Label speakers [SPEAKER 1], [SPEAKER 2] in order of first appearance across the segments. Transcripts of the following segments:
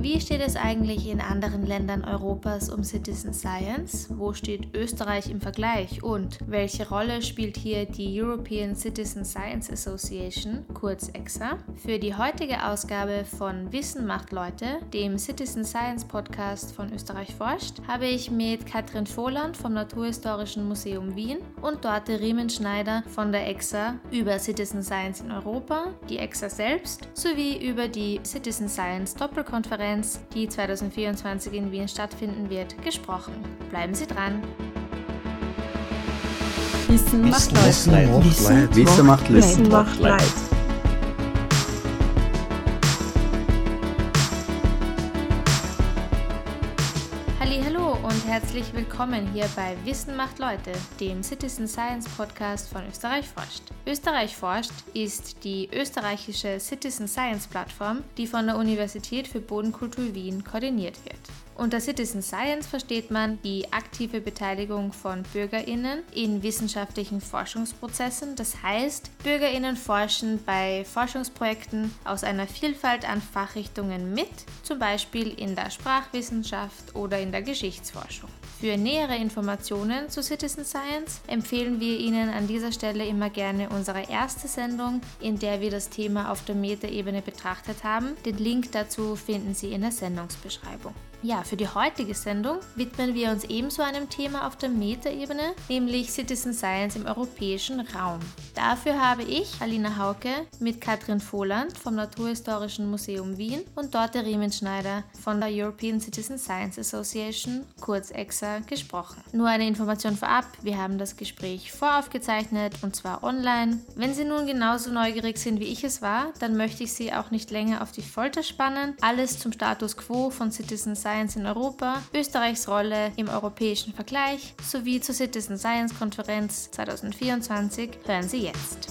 [SPEAKER 1] Wie steht es eigentlich in anderen Ländern Europas um Citizen Science? Wo steht Österreich im Vergleich? Und welche Rolle spielt hier die European Citizen Science Association, kurz EXA? Für die heutige Ausgabe von Wissen macht Leute, dem Citizen Science Podcast von Österreich forscht, habe ich mit Katrin Vohland vom Naturhistorischen Museum Wien und Dorte Riemenschneider von der EXA über Citizen Science in Europa, die EXA selbst sowie über die Citizen Science Doppelkonferenz Konferenz, die 2024 in Wien stattfinden wird, gesprochen. Bleiben Sie dran!
[SPEAKER 2] Wissen macht Leid.
[SPEAKER 3] Wissen macht Leid.
[SPEAKER 2] Wissen macht Leid.
[SPEAKER 1] Herzlich willkommen hier bei Wissen macht Leute, dem Citizen Science Podcast von Österreich forscht. Österreich forscht ist die österreichische Citizen Science Plattform, die von der Universität für Bodenkultur Wien koordiniert wird. Unter Citizen Science versteht man die aktive Beteiligung von Bürgerinnen in wissenschaftlichen Forschungsprozessen. Das heißt, Bürgerinnen forschen bei Forschungsprojekten aus einer Vielfalt an Fachrichtungen mit, zum Beispiel in der Sprachwissenschaft oder in der Geschichtsforschung. Für nähere Informationen zu Citizen Science empfehlen wir Ihnen an dieser Stelle immer gerne unsere erste Sendung, in der wir das Thema auf der Metaebene betrachtet haben. Den Link dazu finden Sie in der Sendungsbeschreibung. Ja, für die heutige Sendung widmen wir uns ebenso einem Thema auf der Metaebene, nämlich Citizen Science im europäischen Raum. Dafür habe ich, Alina Hauke, mit Katrin Vohland vom Naturhistorischen Museum Wien und Dorte Riemenschneider von der European Citizen Science Association, kurz EXA, gesprochen. Nur eine Information vorab, wir haben das Gespräch voraufgezeichnet und zwar online. Wenn Sie nun genauso neugierig sind, wie ich es war, dann möchte ich Sie auch nicht länger auf die Folter spannen. Alles zum Status quo von Citizen Science Science in Europa, Österreichs Rolle im europäischen Vergleich sowie zur Citizen Science Konferenz 2024 hören Sie jetzt.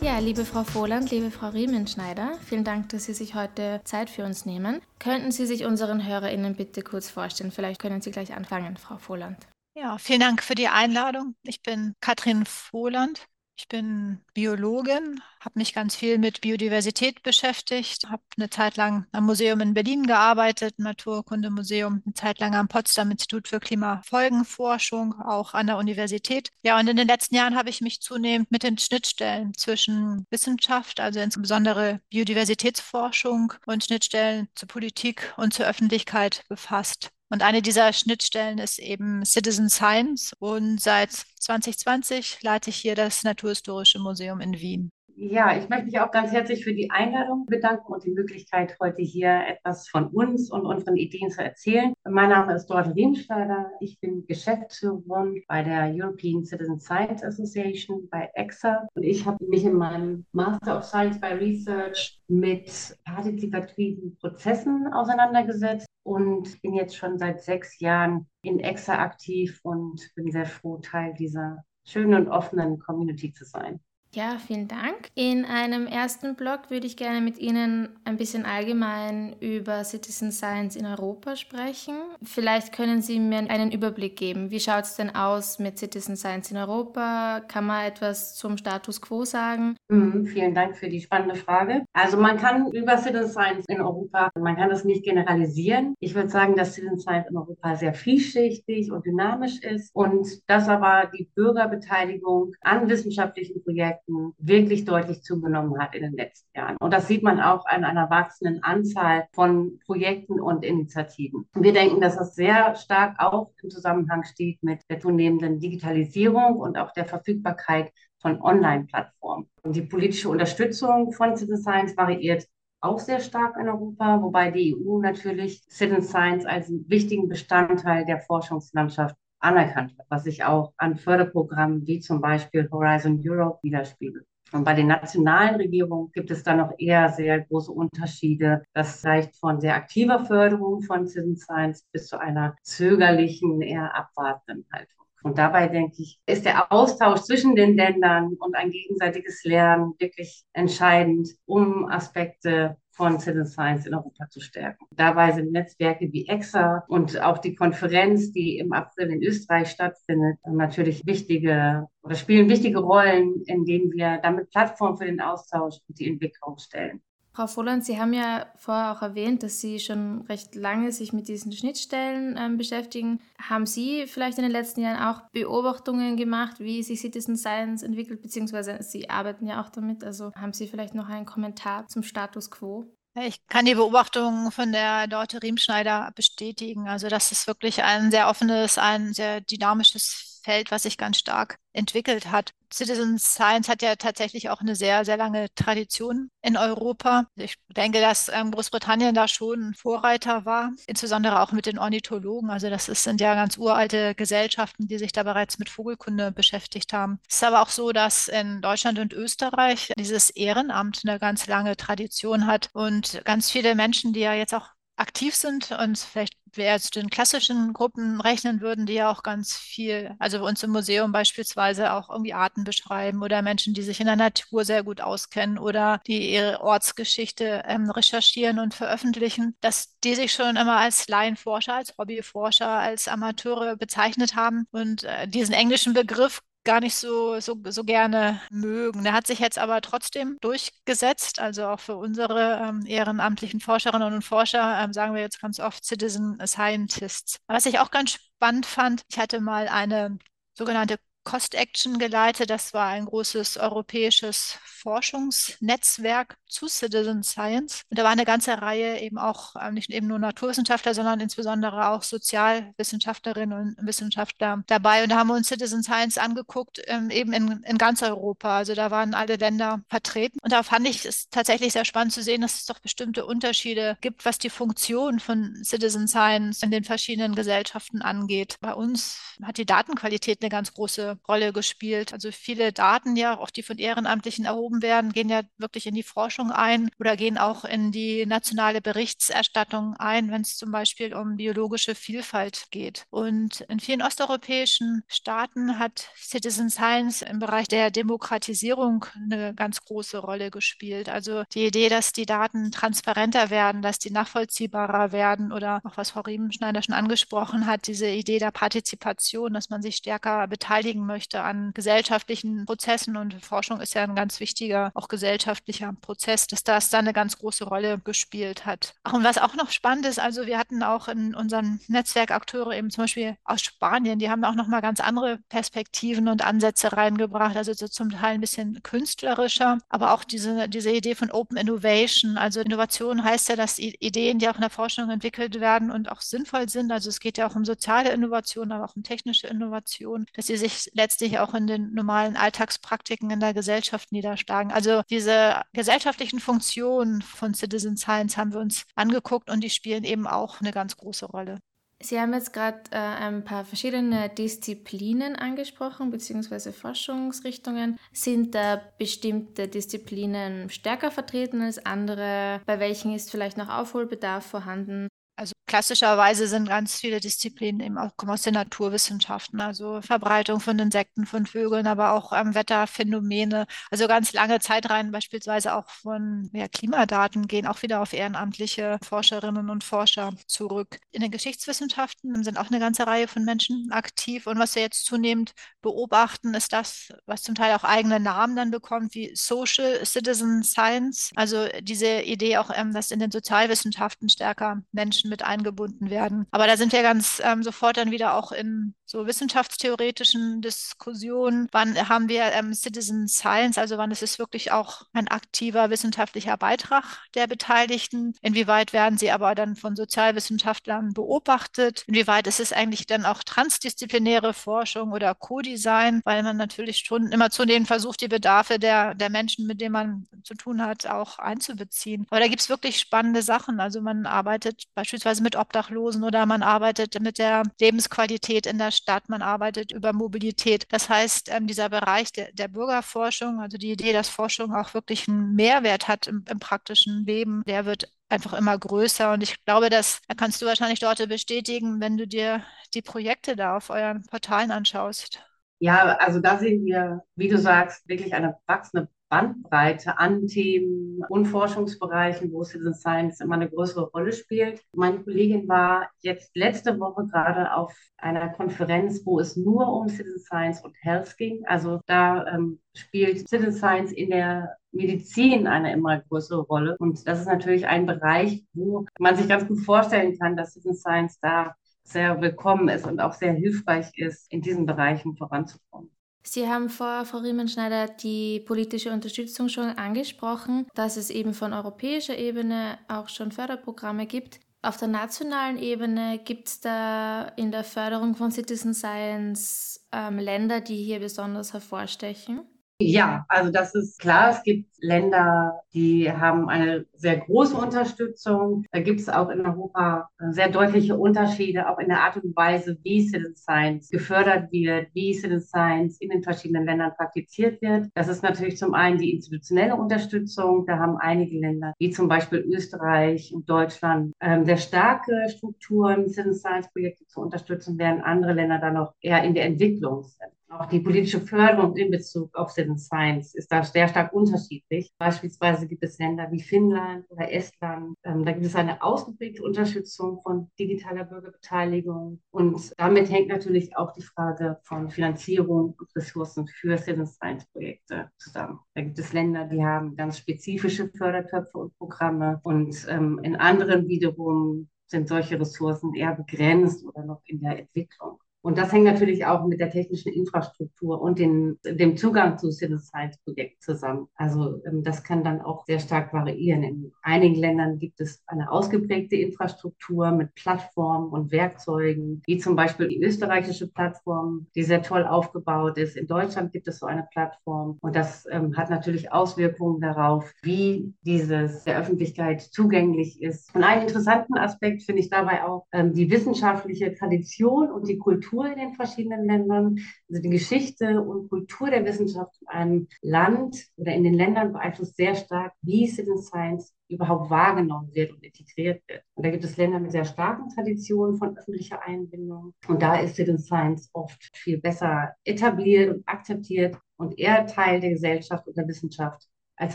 [SPEAKER 1] Ja, liebe Frau Vohland, liebe Frau Riemenschneider, vielen Dank, dass Sie sich heute Zeit für uns nehmen. Könnten Sie sich unseren HörerInnen bitte kurz vorstellen? Vielleicht können Sie gleich anfangen, Frau Vohland.
[SPEAKER 4] Ja, vielen Dank für die Einladung. Ich bin Katrin Vohland. Ich bin Biologin, habe mich ganz viel mit Biodiversität beschäftigt, habe eine Zeit lang am Museum in Berlin gearbeitet, Naturkundemuseum, eine Zeit lang am Potsdam Institut für Klimafolgenforschung, auch an der Universität. Ja, und in den letzten Jahren habe ich mich zunehmend mit den Schnittstellen zwischen Wissenschaft, also insbesondere Biodiversitätsforschung und Schnittstellen zur Politik und zur Öffentlichkeit befasst. Und eine dieser Schnittstellen ist eben Citizen Science. Und seit 2020 leite ich hier das Naturhistorische Museum in Wien.
[SPEAKER 3] Ja, ich möchte mich auch ganz herzlich für die Einladung bedanken und die Möglichkeit, heute hier etwas von uns und unseren Ideen zu erzählen. Mein Name ist Dorte Riemsteider. Ich bin Geschäftsführerin bei der European Citizen Science Association, bei EXA. Und ich habe mich in meinem Master of Science by Research mit partizipativen Prozessen auseinandergesetzt und bin jetzt schon seit sechs Jahren in EXA aktiv und bin sehr froh, Teil dieser schönen und offenen Community zu sein.
[SPEAKER 1] Ja, vielen Dank. In einem ersten Blog würde ich gerne mit Ihnen ein bisschen allgemein über Citizen Science in Europa sprechen. Vielleicht können Sie mir einen Überblick geben. Wie schaut es denn aus mit Citizen Science in Europa? Kann man etwas zum Status quo sagen?
[SPEAKER 3] Mhm, vielen Dank für die spannende Frage. Also man kann über Citizen Science in Europa, man kann das nicht generalisieren. Ich würde sagen, dass Citizen Science in Europa sehr vielschichtig und dynamisch ist und dass aber die Bürgerbeteiligung an wissenschaftlichen Projekten Projekten wirklich deutlich zugenommen hat in den letzten Jahren. Und das sieht man auch an einer wachsenden Anzahl von Projekten und Initiativen. Wir denken, dass das sehr stark auch im Zusammenhang steht mit der zunehmenden Digitalisierung und auch der Verfügbarkeit von Online-Plattformen. Die politische Unterstützung von Citizen Science variiert auch sehr stark in Europa, wobei die EU natürlich Citizen Science als wichtigen Bestandteil der Forschungslandschaft anerkannt wird, was sich auch an Förderprogrammen wie zum Beispiel Horizon Europe widerspiegelt. Und bei den nationalen Regierungen gibt es da noch eher sehr große Unterschiede. Das reicht von sehr aktiver Förderung von Citizen Science bis zu einer zögerlichen, eher abwartenden Haltung. Und dabei denke ich, ist der Austausch zwischen den Ländern und ein gegenseitiges Lernen wirklich entscheidend, um Aspekte von Citizen Science in Europa zu stärken. Dabei sind Netzwerke wie EXA und auch die Konferenz, die im April in Österreich stattfindet, natürlich wichtige oder spielen wichtige Rollen, in denen wir damit Plattformen für den Austausch und die Entwicklung stellen.
[SPEAKER 1] Frau Volland, Sie haben ja vorher auch erwähnt, dass Sie schon recht lange sich mit diesen Schnittstellen ähm, beschäftigen. Haben Sie vielleicht in den letzten Jahren auch Beobachtungen gemacht, wie sich Citizen Science entwickelt, beziehungsweise Sie arbeiten ja auch damit. Also haben Sie vielleicht noch einen Kommentar zum Status quo?
[SPEAKER 4] Ich kann die Beobachtung von der Dorte Riemschneider bestätigen. Also das ist wirklich ein sehr offenes, ein sehr dynamisches Feld, was sich ganz stark entwickelt hat. Citizen Science hat ja tatsächlich auch eine sehr, sehr lange Tradition in Europa. Ich denke, dass ähm, Großbritannien da schon ein Vorreiter war, insbesondere auch mit den Ornithologen. Also das sind ja ganz uralte Gesellschaften, die sich da bereits mit Vogelkunde beschäftigt haben. Es ist aber auch so, dass in Deutschland und Österreich dieses Ehrenamt eine ganz lange Tradition hat und ganz viele Menschen, die ja jetzt auch aktiv sind und vielleicht wir zu den klassischen Gruppen rechnen würden, die ja auch ganz viel, also uns im Museum beispielsweise auch irgendwie Arten beschreiben oder Menschen, die sich in der Natur sehr gut auskennen oder die ihre Ortsgeschichte ähm, recherchieren und veröffentlichen, dass die sich schon immer als Laienforscher, als Hobbyforscher, als Amateure bezeichnet haben. Und äh, diesen englischen Begriff gar nicht so, so, so gerne mögen. Der hat sich jetzt aber trotzdem durchgesetzt. Also auch für unsere ähm, ehrenamtlichen Forscherinnen und Forscher ähm, sagen wir jetzt ganz oft Citizen Scientists. Was ich auch ganz spannend fand, ich hatte mal eine sogenannte Cost Action geleitet. Das war ein großes europäisches Forschungsnetzwerk zu Citizen Science. Und da war eine ganze Reihe eben auch äh, nicht eben nur Naturwissenschaftler, sondern insbesondere auch Sozialwissenschaftlerinnen und Wissenschaftler dabei. Und da haben wir uns Citizen Science angeguckt, ähm, eben in, in ganz Europa. Also da waren alle Länder vertreten. Und da fand ich es tatsächlich sehr spannend zu sehen, dass es doch bestimmte Unterschiede gibt, was die Funktion von Citizen Science in den verschiedenen Gesellschaften angeht. Bei uns hat die Datenqualität eine ganz große Rolle gespielt. Also viele Daten ja, auch die von Ehrenamtlichen erhoben werden, gehen ja wirklich in die Forschung ein oder gehen auch in die nationale Berichterstattung ein, wenn es zum Beispiel um biologische Vielfalt geht. Und in vielen osteuropäischen Staaten hat Citizen Science im Bereich der Demokratisierung eine ganz große Rolle gespielt. Also die Idee, dass die Daten transparenter werden, dass die nachvollziehbarer werden oder auch was Frau Riemenschneider schon angesprochen hat, diese Idee der Partizipation, dass man sich stärker beteiligen möchte an gesellschaftlichen Prozessen. Und Forschung ist ja ein ganz wichtiger, auch gesellschaftlicher Prozess, dass das da eine ganz große Rolle gespielt hat. Und was auch noch spannend ist, also wir hatten auch in unserem Netzwerk Akteure eben zum Beispiel aus Spanien, die haben auch nochmal ganz andere Perspektiven und Ansätze reingebracht, also so zum Teil ein bisschen künstlerischer, aber auch diese, diese Idee von Open Innovation. Also Innovation heißt ja, dass Ideen, die auch in der Forschung entwickelt werden und auch sinnvoll sind, also es geht ja auch um soziale Innovation, aber auch um technische Innovation, dass sie sich letztlich auch in den normalen Alltagspraktiken in der Gesellschaft niederschlagen. Also diese gesellschaftlichen Funktionen von Citizen Science haben wir uns angeguckt und die spielen eben auch eine ganz große Rolle.
[SPEAKER 1] Sie haben jetzt gerade äh, ein paar verschiedene Disziplinen angesprochen, beziehungsweise Forschungsrichtungen. Sind da bestimmte Disziplinen stärker vertreten als andere? Bei welchen ist vielleicht noch Aufholbedarf vorhanden?
[SPEAKER 4] Also klassischerweise sind ganz viele Disziplinen eben auch kommen aus den Naturwissenschaften, also Verbreitung von Insekten, von Vögeln, aber auch ähm, Wetterphänomene. Also ganz lange Zeitreihen beispielsweise auch von ja, Klimadaten gehen auch wieder auf ehrenamtliche Forscherinnen und Forscher zurück. In den Geschichtswissenschaften sind auch eine ganze Reihe von Menschen aktiv. Und was wir jetzt zunehmend beobachten, ist das, was zum Teil auch eigene Namen dann bekommt, wie Social Citizen Science. Also diese Idee auch, ähm, dass in den Sozialwissenschaften stärker Menschen Menschen mit eingebunden werden. Aber da sind wir ganz ähm, sofort dann wieder auch in so wissenschaftstheoretischen Diskussionen. Wann haben wir ähm, Citizen Science, also wann ist es wirklich auch ein aktiver wissenschaftlicher Beitrag der Beteiligten? Inwieweit werden sie aber dann von Sozialwissenschaftlern beobachtet? Inwieweit ist es eigentlich dann auch transdisziplinäre Forschung oder Co-Design, weil man natürlich schon immer zunehmend versucht, die Bedarfe der, der Menschen, mit denen man zu tun hat, auch einzubeziehen. Aber da gibt es wirklich spannende Sachen. Also man arbeitet beispielsweise beispielsweise mit Obdachlosen oder man arbeitet mit der Lebensqualität in der Stadt, man arbeitet über Mobilität. Das heißt, ähm, dieser Bereich der, der, Bürgerforschung, also die Idee, dass Forschung auch wirklich einen Mehrwert hat im, im praktischen Leben, der wird einfach immer größer. Und ich glaube, das kannst du wahrscheinlich dort bestätigen, wenn du dir die Projekte da auf euren Portalen anschaust.
[SPEAKER 3] Ja, also da sehen wir, wie du sagst, wirklich eine wachsende Bandbreite an Themen und Forschungsbereichen, wo Citizen Science immer eine größere Rolle spielt. Meine Kollegin war jetzt letzte Woche gerade auf einer Konferenz, wo es nur um Citizen Science und Health ging. Also da ähm, spielt Citizen Science in der Medizin eine immer größere Rolle. Und das ist natürlich ein Bereich, wo man sich ganz gut vorstellen kann, dass Citizen Science da sehr willkommen ist und auch sehr hilfreich ist, in diesen Bereichen voranzukommen.
[SPEAKER 1] Sie haben vor, Frau Riemenschneider, die politische Unterstützung schon angesprochen, dass es eben von europäischer Ebene auch schon Förderprogramme gibt. Auf der nationalen Ebene gibt es da in der Förderung von Citizen Science ähm, Länder, die hier besonders hervorstechen?
[SPEAKER 3] Ja, also das ist klar. Es gibt Länder, die haben eine sehr große Unterstützung. Da gibt es auch in Europa sehr deutliche Unterschiede, auch in der Art und Weise, wie Citizen Science gefördert wird, wie Citizen Science in den verschiedenen Ländern praktiziert wird. Das ist natürlich zum einen die institutionelle Unterstützung. Da haben einige Länder, wie zum Beispiel Österreich und Deutschland, ähm, sehr starke Strukturen, Citizen Science Projekte zu unterstützen, während andere Länder dann noch eher in der Entwicklung sind. Auch die politische Förderung in Bezug auf Citizen Science ist da sehr stark unterschiedlich. Beispielsweise gibt es Länder wie Finnland oder Estland. Ähm, da gibt es eine ausgeprägte Unterstützung von digitaler Bürgerbeteiligung. Und damit hängt natürlich auch die Frage von Finanzierung und Ressourcen für Citizen Science Projekte zusammen. Da gibt es Länder, die haben ganz spezifische Fördertöpfe und Programme. Und ähm, in anderen wiederum sind solche Ressourcen eher begrenzt oder noch in der Entwicklung. Und das hängt natürlich auch mit der technischen Infrastruktur und den, dem Zugang zu Citizen Science Projekten zusammen. Also ähm, das kann dann auch sehr stark variieren. In einigen Ländern gibt es eine ausgeprägte Infrastruktur mit Plattformen und Werkzeugen, wie zum Beispiel die österreichische Plattform, die sehr toll aufgebaut ist. In Deutschland gibt es so eine Plattform und das ähm, hat natürlich Auswirkungen darauf, wie dieses der Öffentlichkeit zugänglich ist. Und einen interessanten Aspekt finde ich dabei auch ähm, die wissenschaftliche Tradition und die Kultur Kultur in den verschiedenen Ländern. Also die Geschichte und Kultur der Wissenschaft in einem Land oder in den Ländern beeinflusst sehr stark, wie Citizen Science überhaupt wahrgenommen wird und integriert wird. Und da gibt es Länder mit sehr starken Traditionen von öffentlicher Einbindung. Und da ist Citizen Science oft viel besser etabliert und akzeptiert und eher Teil der Gesellschaft und der Wissenschaft als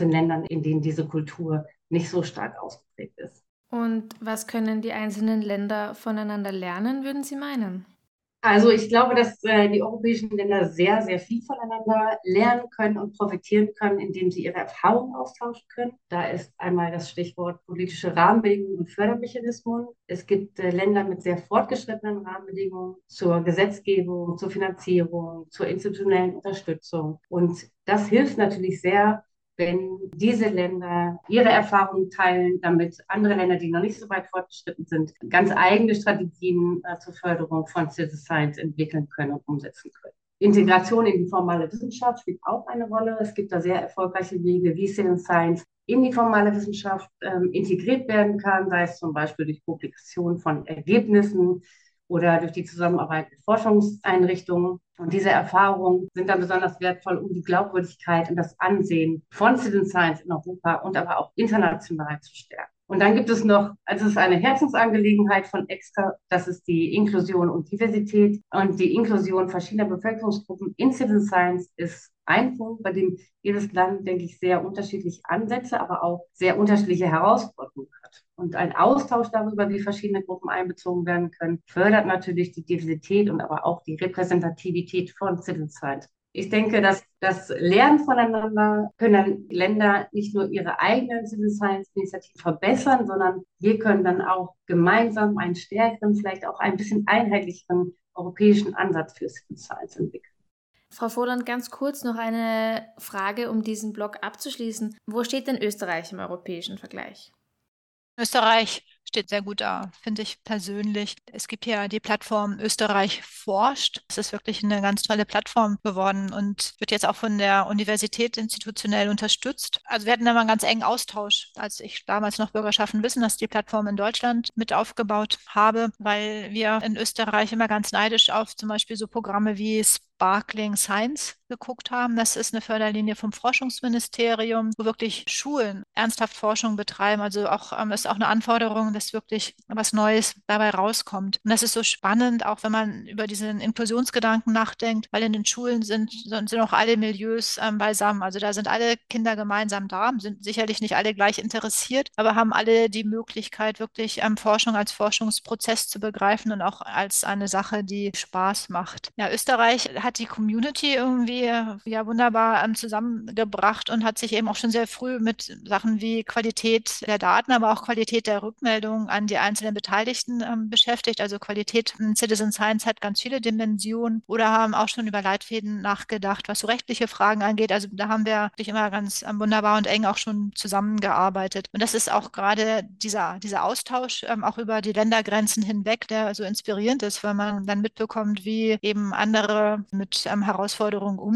[SPEAKER 3] in Ländern, in denen diese Kultur nicht so stark ausgeprägt ist.
[SPEAKER 1] Und was können die einzelnen Länder voneinander lernen, würden Sie meinen?
[SPEAKER 3] Also ich glaube, dass äh, die europäischen Länder sehr, sehr viel voneinander lernen können und profitieren können, indem sie ihre Erfahrungen austauschen können. Da ist einmal das Stichwort politische Rahmenbedingungen und Fördermechanismen. Es gibt äh, Länder mit sehr fortgeschrittenen Rahmenbedingungen zur Gesetzgebung, zur Finanzierung, zur institutionellen Unterstützung. Und das hilft natürlich sehr, wenn diese Länder ihre Erfahrungen teilen, damit andere Länder, die noch nicht so weit fortgeschritten sind, ganz eigene Strategien äh, zur Förderung von Citizen Science entwickeln können und umsetzen können. Integration in die formale Wissenschaft spielt auch eine Rolle. Es gibt da sehr erfolgreiche Wege, wie Citizen Science in die formale Wissenschaft ähm, integriert werden kann, sei es zum Beispiel durch Publikation von Ergebnissen, oder durch die Zusammenarbeit mit Forschungseinrichtungen. Und diese Erfahrungen sind dann besonders wertvoll, um die Glaubwürdigkeit und das Ansehen von Citizen Science in Europa und aber auch international zu stärken. Und dann gibt es noch, also es ist eine Herzensangelegenheit von Extra, das ist die Inklusion und Diversität. Und die Inklusion verschiedener Bevölkerungsgruppen in Citizen Science ist ein Punkt, bei dem jedes Land, denke ich, sehr unterschiedliche Ansätze, aber auch sehr unterschiedliche Herausforderungen hat. Und ein Austausch darüber, wie verschiedene Gruppen einbezogen werden können, fördert natürlich die Diversität und aber auch die Repräsentativität von Citizen Science. Ich denke, dass das Lernen voneinander können Länder nicht nur ihre eigenen Civil Science Initiativen verbessern, sondern wir können dann auch gemeinsam einen stärkeren, vielleicht auch ein bisschen einheitlicheren europäischen Ansatz für Civil Science entwickeln.
[SPEAKER 1] Frau Voland, ganz kurz noch eine Frage, um diesen Blog abzuschließen. Wo steht denn Österreich im europäischen Vergleich?
[SPEAKER 4] Österreich steht sehr gut da, finde ich persönlich. Es gibt ja die Plattform Österreich forscht. Es ist wirklich eine ganz tolle Plattform geworden und wird jetzt auch von der Universität institutionell unterstützt. Also wir hatten da mal einen ganz engen Austausch, als ich damals noch Bürgerschaften wissen, dass die Plattform in Deutschland mit aufgebaut habe, weil wir in Österreich immer ganz neidisch auf zum Beispiel so Programme wie Sparkling Science geguckt haben. Das ist eine Förderlinie vom Forschungsministerium, wo wirklich Schulen ernsthaft Forschung betreiben. Also auch ähm, ist auch eine Anforderung, dass wirklich was Neues dabei rauskommt. Und das ist so spannend, auch wenn man über diesen Inklusionsgedanken nachdenkt, weil in den Schulen sind, sind auch alle Milieus ähm, beisammen. Also da sind alle Kinder gemeinsam da, sind sicherlich nicht alle gleich interessiert, aber haben alle die Möglichkeit, wirklich ähm, Forschung als Forschungsprozess zu begreifen und auch als eine Sache, die Spaß macht. Ja, Österreich hat die Community irgendwie ja wunderbar ähm, zusammengebracht und hat sich eben auch schon sehr früh mit Sachen wie Qualität der Daten, aber auch Qualität der Rückmeldungen an die einzelnen Beteiligten ähm, beschäftigt. Also Qualität in Citizen Science hat ganz viele Dimensionen oder haben auch schon über Leitfäden nachgedacht, was so rechtliche Fragen angeht. Also da haben wir wirklich immer ganz ähm, wunderbar und eng auch schon zusammengearbeitet. Und das ist auch gerade dieser, dieser Austausch ähm, auch über die Ländergrenzen hinweg, der so inspirierend ist, weil man dann mitbekommt, wie eben andere mit ähm, Herausforderungen umgehen.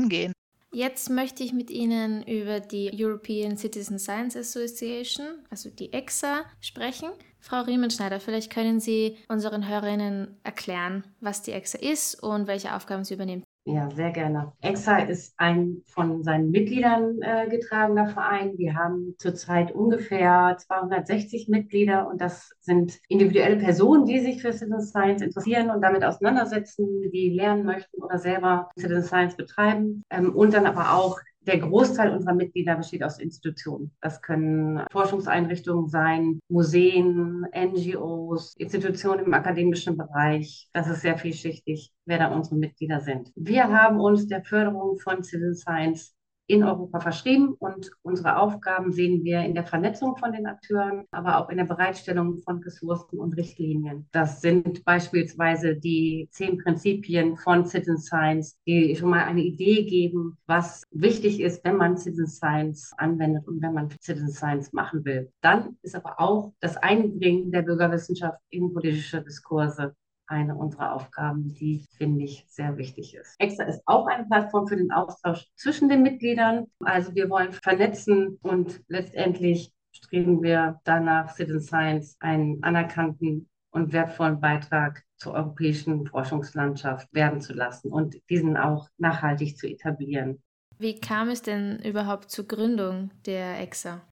[SPEAKER 1] Jetzt möchte ich mit Ihnen über die European Citizen Science Association, also die EXA, sprechen. Frau Riemenschneider, vielleicht können Sie unseren Hörerinnen erklären, was die EXA ist und welche Aufgaben sie übernimmt.
[SPEAKER 3] Ja, sehr gerne. EXA ist ein von seinen Mitgliedern äh, getragener Verein. Wir haben zurzeit ungefähr 260 Mitglieder und das sind individuelle Personen, die sich für Citizen Science interessieren und damit auseinandersetzen, die lernen möchten oder selber Citizen Science betreiben ähm, und dann aber auch der Großteil unserer Mitglieder besteht aus Institutionen. Das können Forschungseinrichtungen sein, Museen, NGOs, Institutionen im akademischen Bereich. Das ist sehr vielschichtig, wer da unsere Mitglieder sind. Wir haben uns der Förderung von Civil Science in Europa verschrieben und unsere Aufgaben sehen wir in der Vernetzung von den Akteuren, aber auch in der Bereitstellung von Ressourcen und Richtlinien. Das sind beispielsweise die zehn Prinzipien von Citizen Science, die schon mal eine Idee geben, was wichtig ist, wenn man Citizen Science anwendet und wenn man Citizen Science machen will. Dann ist aber auch das Einbringen der Bürgerwissenschaft in politische Diskurse eine unserer Aufgaben, die, finde ich, sehr wichtig ist. EXA ist auch eine Plattform für den Austausch zwischen den Mitgliedern. Also wir wollen vernetzen und letztendlich streben wir danach, Citizen Science einen anerkannten und wertvollen Beitrag zur europäischen Forschungslandschaft werden zu lassen und diesen auch nachhaltig zu etablieren.
[SPEAKER 1] Wie kam es denn überhaupt zur Gründung der EXA?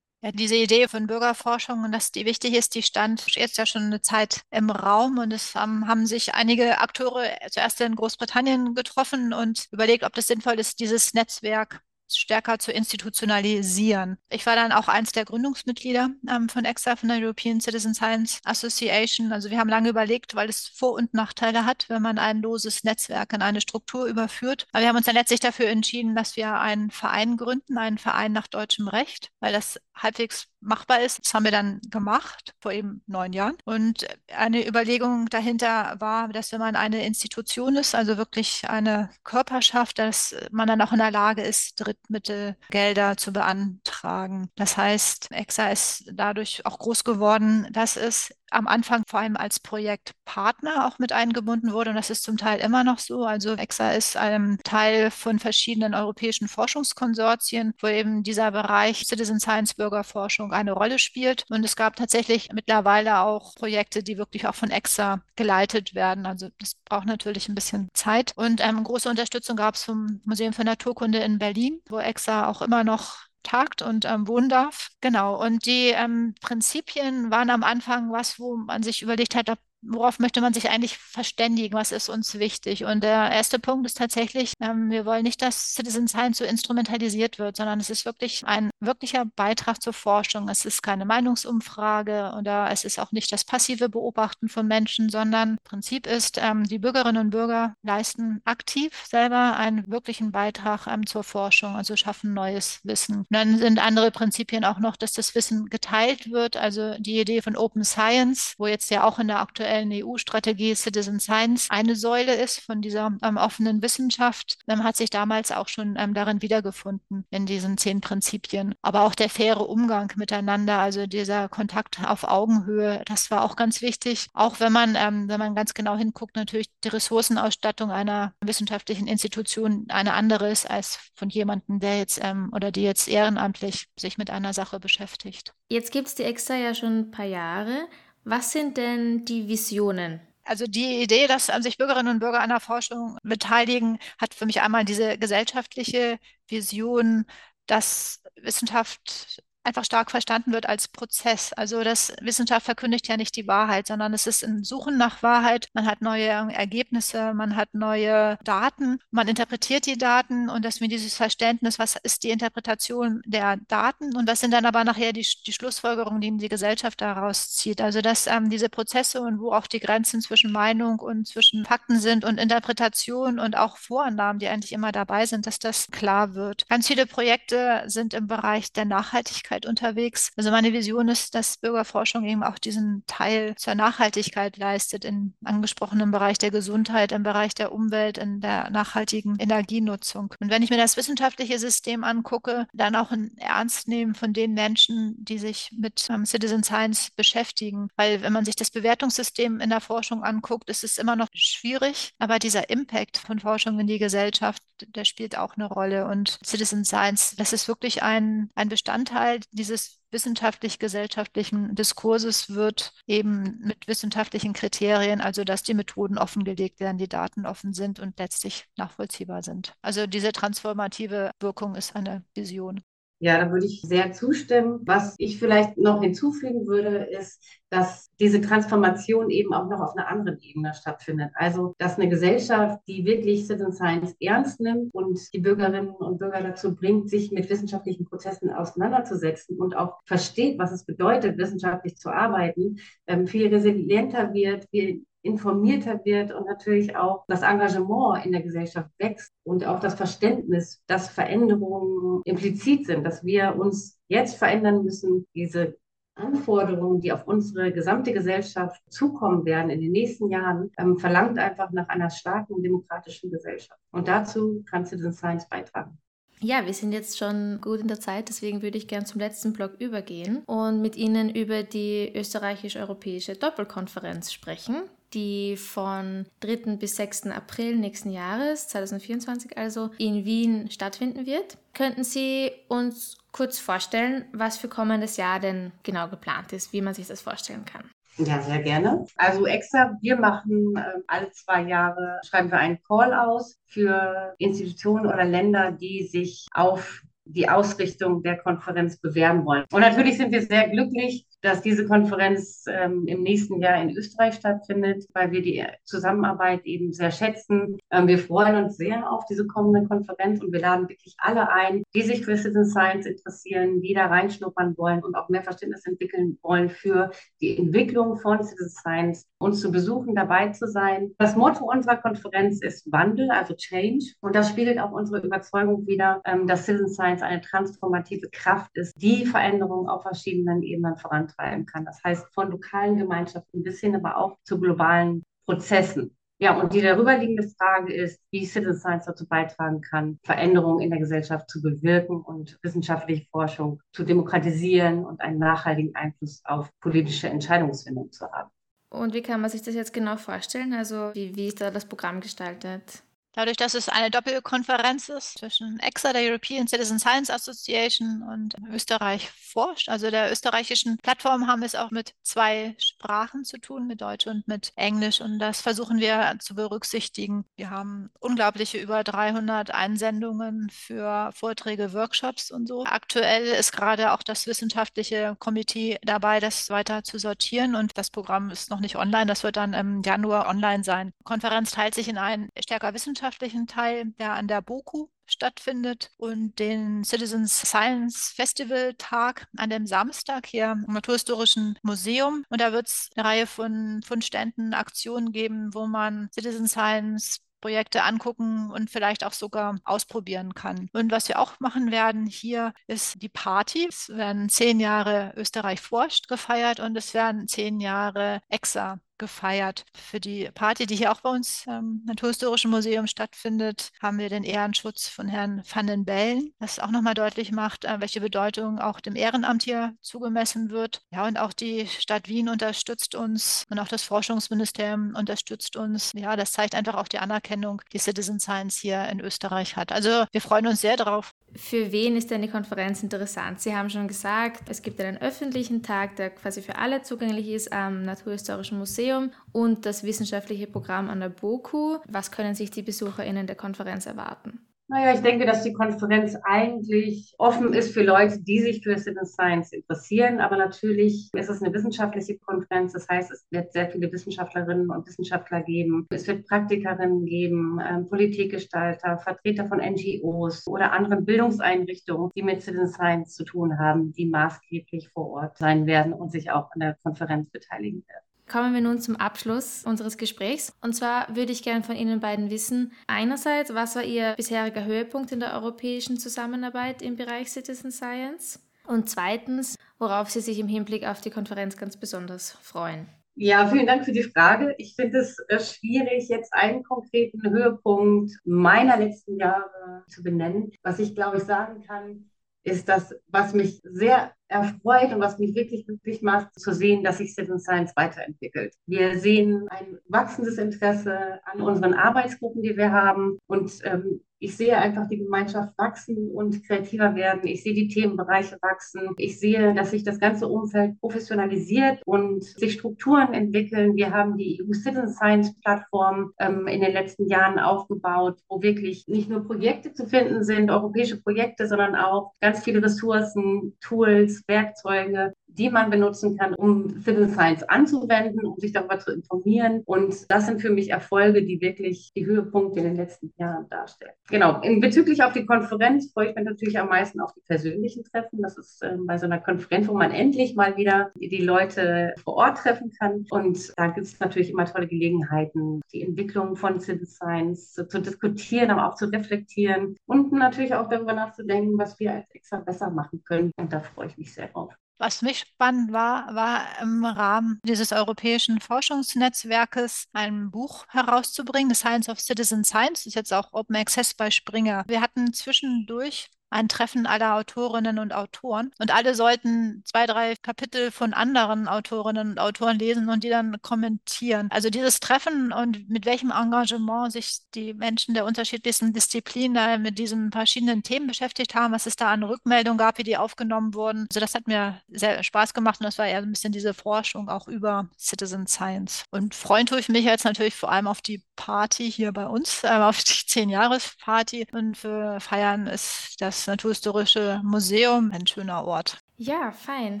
[SPEAKER 4] Ja, diese Idee von Bürgerforschung und dass die wichtig ist, die stand jetzt ja schon eine Zeit im Raum und es haben, haben sich einige Akteure zuerst in Großbritannien getroffen und überlegt, ob das sinnvoll ist, dieses Netzwerk stärker zu institutionalisieren. Ich war dann auch eins der Gründungsmitglieder ähm, von EXA, von der European Citizen Science Association. Also wir haben lange überlegt, weil es Vor- und Nachteile hat, wenn man ein loses Netzwerk in eine Struktur überführt. Aber wir haben uns dann letztlich dafür entschieden, dass wir einen Verein gründen, einen Verein nach deutschem Recht, weil das halbwegs machbar ist. Das haben wir dann gemacht, vor eben neun Jahren. Und eine Überlegung dahinter war, dass wenn man eine Institution ist, also wirklich eine Körperschaft, dass man dann auch in der Lage ist, Drittmittelgelder zu beantragen. Das heißt, EXA ist dadurch auch groß geworden, dass es am Anfang vor allem als Projektpartner auch mit eingebunden wurde. Und das ist zum Teil immer noch so. Also EXA ist ein Teil von verschiedenen europäischen Forschungskonsortien, wo eben dieser Bereich Citizen Science Bürgerforschung eine Rolle spielt. Und es gab tatsächlich mittlerweile auch Projekte, die wirklich auch von EXA geleitet werden. Also das braucht natürlich ein bisschen Zeit. Und ähm, große Unterstützung gab es vom Museum für Naturkunde in Berlin, wo EXA auch immer noch tagt und ähm, wohnen darf. Genau. Und die ähm, Prinzipien waren am Anfang was, wo man sich überlegt hat, ob worauf möchte man sich eigentlich verständigen? Was ist uns wichtig? Und der erste Punkt ist tatsächlich, ähm, wir wollen nicht, dass Citizen Science so instrumentalisiert wird, sondern es ist wirklich ein wirklicher Beitrag zur Forschung. Es ist keine Meinungsumfrage oder es ist auch nicht das passive Beobachten von Menschen, sondern Prinzip ist, ähm, die Bürgerinnen und Bürger leisten aktiv selber einen wirklichen Beitrag ähm, zur Forschung, also schaffen neues Wissen. Und dann sind andere Prinzipien auch noch, dass das Wissen geteilt wird, also die Idee von Open Science, wo jetzt ja auch in der aktuellen aktuellen EU-Strategie Citizen Science eine Säule ist von dieser ähm, offenen Wissenschaft, ähm, hat sich damals auch schon ähm, darin wiedergefunden, in diesen zehn Prinzipien. Aber auch der faire Umgang miteinander, also dieser Kontakt auf Augenhöhe, das war auch ganz wichtig. Auch wenn man, ähm, wenn man ganz genau hinguckt, natürlich die Ressourcenausstattung einer wissenschaftlichen Institution eine andere ist als von jemandem, der jetzt ähm, oder die jetzt ehrenamtlich sich mit einer Sache beschäftigt.
[SPEAKER 1] Jetzt gibt es die EXA ja schon ein paar Jahre. Was sind denn die Visionen?
[SPEAKER 4] Also die Idee, dass sich Bürgerinnen und Bürger an der Forschung beteiligen, hat für mich einmal diese gesellschaftliche Vision, dass Wissenschaft einfach stark verstanden wird als Prozess. Also das Wissenschaft verkündigt ja nicht die Wahrheit, sondern es ist ein Suchen nach Wahrheit. Man hat neue Ergebnisse, man hat neue Daten, man interpretiert die Daten und das mir dieses Verständnis, was ist die Interpretation der Daten und was sind dann aber nachher die, die Schlussfolgerungen, die die Gesellschaft daraus zieht. Also dass ähm, diese Prozesse und wo auch die Grenzen zwischen Meinung und zwischen Fakten sind und Interpretation und auch Vorannahmen, die eigentlich immer dabei sind, dass das klar wird. Ganz viele Projekte sind im Bereich der Nachhaltigkeit Nachhaltigkeit unterwegs. Also meine Vision ist, dass Bürgerforschung eben auch diesen Teil zur Nachhaltigkeit leistet, im angesprochenen Bereich der Gesundheit, im Bereich der Umwelt, in der nachhaltigen Energienutzung. Und wenn ich mir das wissenschaftliche System angucke, dann auch ein Ernst nehmen von den Menschen, die sich mit ähm, Citizen Science beschäftigen. Weil wenn man sich das Bewertungssystem in der Forschung anguckt, ist es immer noch schwierig, aber dieser Impact von Forschung in die Gesellschaft, der spielt auch eine Rolle. Und Citizen Science, das ist wirklich ein, ein Bestandteil dieses wissenschaftlich-gesellschaftlichen Diskurses wird eben mit wissenschaftlichen Kriterien, also dass die Methoden offengelegt werden, die Daten offen sind und letztlich nachvollziehbar sind. Also diese transformative Wirkung ist eine Vision.
[SPEAKER 3] Ja, da würde ich sehr zustimmen. Was ich vielleicht noch hinzufügen würde, ist, dass diese Transformation eben auch noch auf einer anderen Ebene stattfindet. Also, dass eine Gesellschaft, die wirklich Citizen Science ernst nimmt und die Bürgerinnen und Bürger dazu bringt, sich mit wissenschaftlichen Prozessen auseinanderzusetzen und auch versteht, was es bedeutet, wissenschaftlich zu arbeiten, ähm, viel resilienter wird, viel informierter wird und natürlich auch das Engagement in der Gesellschaft wächst und auch das Verständnis, dass Veränderungen implizit sind, dass wir uns jetzt verändern müssen, diese Anforderungen, die auf unsere gesamte Gesellschaft zukommen werden in den nächsten Jahren, ähm, verlangt einfach nach einer starken demokratischen Gesellschaft. Und dazu kann Citizen Science beitragen.
[SPEAKER 1] Ja, wir sind jetzt schon gut in der Zeit, deswegen würde ich gern zum letzten Block übergehen und mit Ihnen über die österreichisch-europäische Doppelkonferenz sprechen, die von 3. bis 6. April nächsten Jahres, 2024 also, in Wien stattfinden wird. Könnten Sie uns kurz vorstellen, was für kommendes Jahr denn genau geplant ist, wie man sich das vorstellen kann?
[SPEAKER 3] Ja, sehr gerne. Also extra, wir machen äh, alle zwei Jahre, schreiben wir einen Call aus für Institutionen oder Länder, die sich auf die Ausrichtung der Konferenz bewerben wollen. Und natürlich sind wir sehr glücklich, dass diese Konferenz ähm, im nächsten Jahr in Österreich stattfindet, weil wir die Zusammenarbeit eben sehr schätzen. Ähm, wir freuen uns sehr auf diese kommende Konferenz und wir laden wirklich alle ein, die sich für Citizen Science interessieren, die da reinschnuppern wollen und auch mehr Verständnis entwickeln wollen für die Entwicklung von Citizen Science, uns zu besuchen, dabei zu sein. Das Motto unserer Konferenz ist Wandel, also Change. Und das spiegelt auch unsere Überzeugung wider, ähm, dass Citizen Science eine transformative Kraft ist, die Veränderungen auf verschiedenen Ebenen voran vorantreiben kann. Das heißt, von lokalen Gemeinschaften bis hin aber auch zu globalen Prozessen. Ja, und die darüberliegende Frage ist, wie Citizen Science dazu beitragen kann, Veränderungen in der Gesellschaft zu bewirken und wissenschaftliche Forschung zu demokratisieren und einen nachhaltigen Einfluss auf politische Entscheidungsfindung zu haben.
[SPEAKER 1] Und wie kann man sich das jetzt genau vorstellen? Also wie, wie ist da das Programm gestaltet?
[SPEAKER 4] Dadurch, dass es eine Doppelkonferenz ist zwischen EXA, der European Citizen Science Association und Österreich forscht, also der österreichischen Plattform, haben wir es auch mit zwei Sprachen zu tun, mit Deutsch und mit Englisch. Und das versuchen wir zu berücksichtigen. Wir haben unglaubliche über 300 Einsendungen für Vorträge, Workshops und so. Aktuell ist gerade auch das wissenschaftliche Komitee dabei, das weiter zu sortieren. Und das Programm ist noch nicht online. Das wird dann im Januar online sein. Die Konferenz teilt sich in einen stärker wissenschaftlichen wissenschaftlichen Teil, der an der BOKU stattfindet und den Citizens Science Festival Tag an dem Samstag hier im Naturhistorischen Museum. Und da wird es eine Reihe von Fundständen, Aktionen geben, wo man Citizen Science Projekte angucken und vielleicht auch sogar ausprobieren kann. Und was wir auch machen werden hier ist die Party. Es werden zehn Jahre Österreich forscht gefeiert und es werden zehn Jahre EXA gefeiert. Für die Party, die hier auch bei uns im Naturhistorischen Museum stattfindet, haben wir den Ehrenschutz von Herrn van den Bellen, das auch nochmal deutlich macht, äh, welche Bedeutung auch dem Ehrenamt hier zugemessen wird. Ja, und auch die Stadt Wien unterstützt uns und auch das Forschungsministerium unterstützt uns. Ja, das zeigt einfach auch die Anerkennung, die Citizen Science hier in Österreich hat. Also wir freuen uns sehr darauf.
[SPEAKER 1] Für wen ist denn die Konferenz interessant? Sie haben schon gesagt, es gibt einen öffentlichen Tag, der quasi für alle zugänglich ist am Naturhistorischen Museum und das wissenschaftliche Programm an der BOKU. Was können sich die BesucherInnen der Konferenz erwarten?
[SPEAKER 3] Naja, ich denke, dass die Konferenz eigentlich offen ist für Leute, die sich für Citizen Science interessieren. Aber natürlich ist es eine wissenschaftliche Konferenz. Das heißt, es wird sehr viele Wissenschaftlerinnen und Wissenschaftler geben. Es wird Praktikerinnen geben, äh, Politikgestalter, Vertreter von NGOs oder anderen Bildungseinrichtungen, die mit Citizen Science zu tun haben, die maßgeblich vor Ort sein werden und sich auch an der Konferenz beteiligen werden.
[SPEAKER 1] Kommen wir nun zum Abschluss unseres Gesprächs. Und zwar würde ich gerne von Ihnen beiden wissen, einerseits, was war Ihr bisheriger Höhepunkt in der europäischen Zusammenarbeit im Bereich Citizen Science? Und zweitens, worauf Sie sich im Hinblick auf die Konferenz ganz besonders freuen.
[SPEAKER 3] Ja, vielen Dank für die Frage. Ich finde es äh, schwierig, jetzt einen konkreten Höhepunkt meiner letzten Jahre zu benennen. Was ich, glaube ich, sagen kann, ist das, was mich sehr erfreut und was mich wirklich glücklich macht, zu sehen, dass sich Citizen Science weiterentwickelt. Wir sehen ein wachsendes Interesse an unseren Arbeitsgruppen, die wir haben. Und ähm, ich sehe einfach die Gemeinschaft wachsen und kreativer werden. Ich sehe die Themenbereiche wachsen. Ich sehe, dass sich das ganze Umfeld professionalisiert und sich Strukturen entwickeln. Wir haben die EU Citizen Science Plattform ähm, in den letzten Jahren aufgebaut, wo wirklich nicht nur Projekte zu finden sind, europäische Projekte, sondern auch ganz viele Ressourcen, Tools, Werkzeuge, die man benutzen kann, um Civil Science anzuwenden, um sich darüber zu informieren. Und das sind für mich Erfolge, die wirklich die Höhepunkte in den letzten Jahren darstellen. Genau, in bezüglich auf die Konferenz freue ich mich natürlich am meisten auf die persönlichen Treffen. Das ist äh, bei so einer Konferenz, wo man endlich mal wieder die, die Leute vor Ort treffen kann. Und da gibt es natürlich immer tolle Gelegenheiten, die Entwicklung von Civil Science zu, zu diskutieren, aber auch zu reflektieren und natürlich auch darüber nachzudenken, was wir als extra besser machen können. Und da freue ich mich sehr drauf.
[SPEAKER 4] Was mich spannend war, war im Rahmen dieses europäischen Forschungsnetzwerkes ein Buch herauszubringen, The Science of Citizen Science, ist jetzt auch Open Access bei Springer. Wir hatten zwischendurch ein Treffen aller Autorinnen und Autoren. Und alle sollten zwei, drei Kapitel von anderen Autorinnen und Autoren lesen und die dann kommentieren. Also dieses Treffen und mit welchem Engagement sich die Menschen der unterschiedlichsten Disziplinen mit diesen verschiedenen Themen beschäftigt haben, was es da an Rückmeldungen gab, wie die aufgenommen wurden. Also das hat mir sehr Spaß gemacht und das war eher ein bisschen diese Forschung auch über Citizen Science. Und freuen tue ich mich jetzt natürlich vor allem auf die Party hier bei uns, äh, auf die 10-Jahres-Party. Und für Feiern ist das das Naturhistorische Museum ein schöner Ort.
[SPEAKER 1] Ja, fein.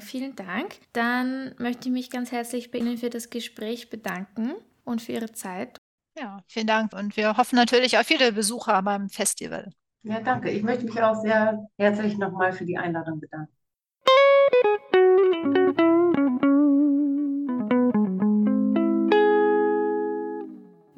[SPEAKER 1] Vielen Dank. Dann möchte ich mich ganz herzlich bei Ihnen für das Gespräch bedanken und für Ihre Zeit.
[SPEAKER 4] Ja, vielen Dank. Und wir hoffen natürlich auf viele Besucher beim Festival.
[SPEAKER 3] Ja, danke. Ich möchte mich auch sehr herzlich nochmal für die Einladung bedanken.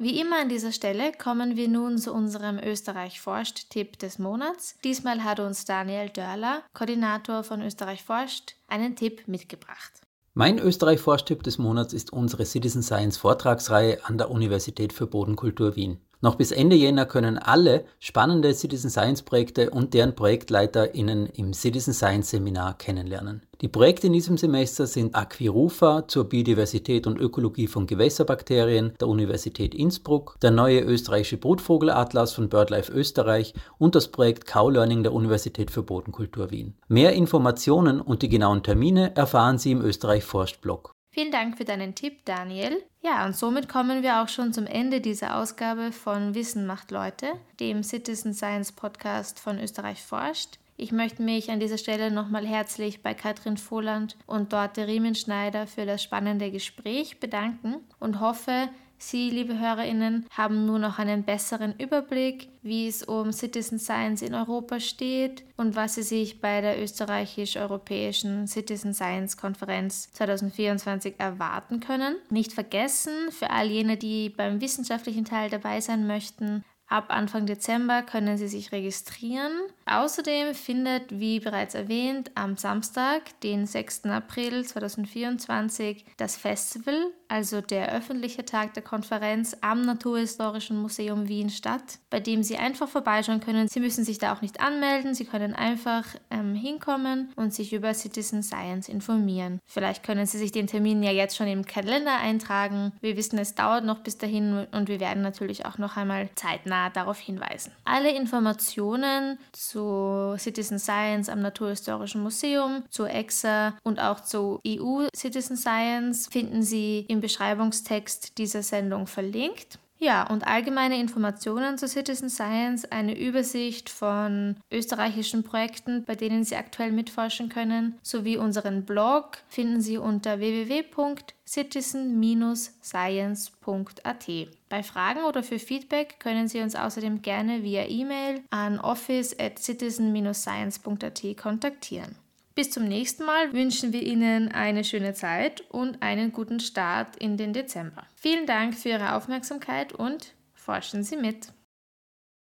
[SPEAKER 1] Wie immer an dieser Stelle kommen wir nun zu unserem Österreich forscht Tipp des Monats. Diesmal hat uns Daniel Dörler, Koordinator von Österreich forscht, einen Tipp mitgebracht.
[SPEAKER 5] Mein Österreich forscht Tipp des Monats ist unsere Citizen Science Vortragsreihe an der Universität für Bodenkultur Wien. Noch bis Ende Jänner können alle spannende Citizen Science Projekte und deren ProjektleiterInnen im Citizen Science Seminar kennenlernen. Die Projekte in diesem Semester sind Aquirufa zur Biodiversität und Ökologie von Gewässerbakterien der Universität Innsbruck, der neue österreichische Brutvogelatlas von BirdLife Österreich und das Projekt Cow-Learning der Universität für Bodenkultur Wien. Mehr Informationen und die genauen Termine erfahren Sie im Österreich Forscht Blog.
[SPEAKER 1] Vielen Dank für deinen Tipp, Daniel. Ja, und somit kommen wir auch schon zum Ende dieser Ausgabe von Wissen macht Leute, dem Citizen Science Podcast von Österreich forscht. Ich möchte mich an dieser Stelle nochmal herzlich bei Katrin Vohland und Dorte Riemenschneider für das spannende Gespräch bedanken und hoffe, Sie, liebe Hörerinnen, haben nun noch einen besseren Überblick, wie es um Citizen Science in Europa steht und was Sie sich bei der österreichisch-europäischen Citizen Science Konferenz 2024 erwarten können. Nicht vergessen, für all jene, die beim wissenschaftlichen Teil dabei sein möchten, Ab Anfang Dezember können Sie sich registrieren. Außerdem findet, wie bereits erwähnt, am Samstag, den 6. April 2024, das Festival also der öffentliche Tag der Konferenz am Naturhistorischen Museum Wien statt, bei dem Sie einfach vorbeischauen können. Sie müssen sich da auch nicht anmelden, Sie können einfach ähm, hinkommen und sich über Citizen Science informieren. Vielleicht können Sie sich den Termin ja jetzt schon im Kalender eintragen. Wir wissen, es dauert noch bis dahin und wir werden natürlich auch noch einmal zeitnah darauf hinweisen. Alle Informationen zu Citizen Science am Naturhistorischen Museum, zu EXA und auch zu EU Citizen Science finden Sie im Beschreibungstext dieser Sendung verlinkt. Ja, und allgemeine Informationen zu Citizen Science, eine Übersicht von österreichischen Projekten, bei denen Sie aktuell mitforschen können, sowie unseren Blog finden Sie unter www.citizen-science.at. Bei Fragen oder für Feedback können Sie uns außerdem gerne via E-Mail an office at citizen-science.at kontaktieren. Bis zum nächsten Mal wünschen wir Ihnen eine schöne Zeit und einen guten Start in den Dezember. Vielen Dank für Ihre Aufmerksamkeit und forschen Sie mit.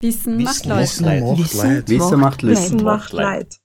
[SPEAKER 2] Wissen, macht Leid.
[SPEAKER 5] Wissen macht Leid.
[SPEAKER 2] Wissen macht Leid.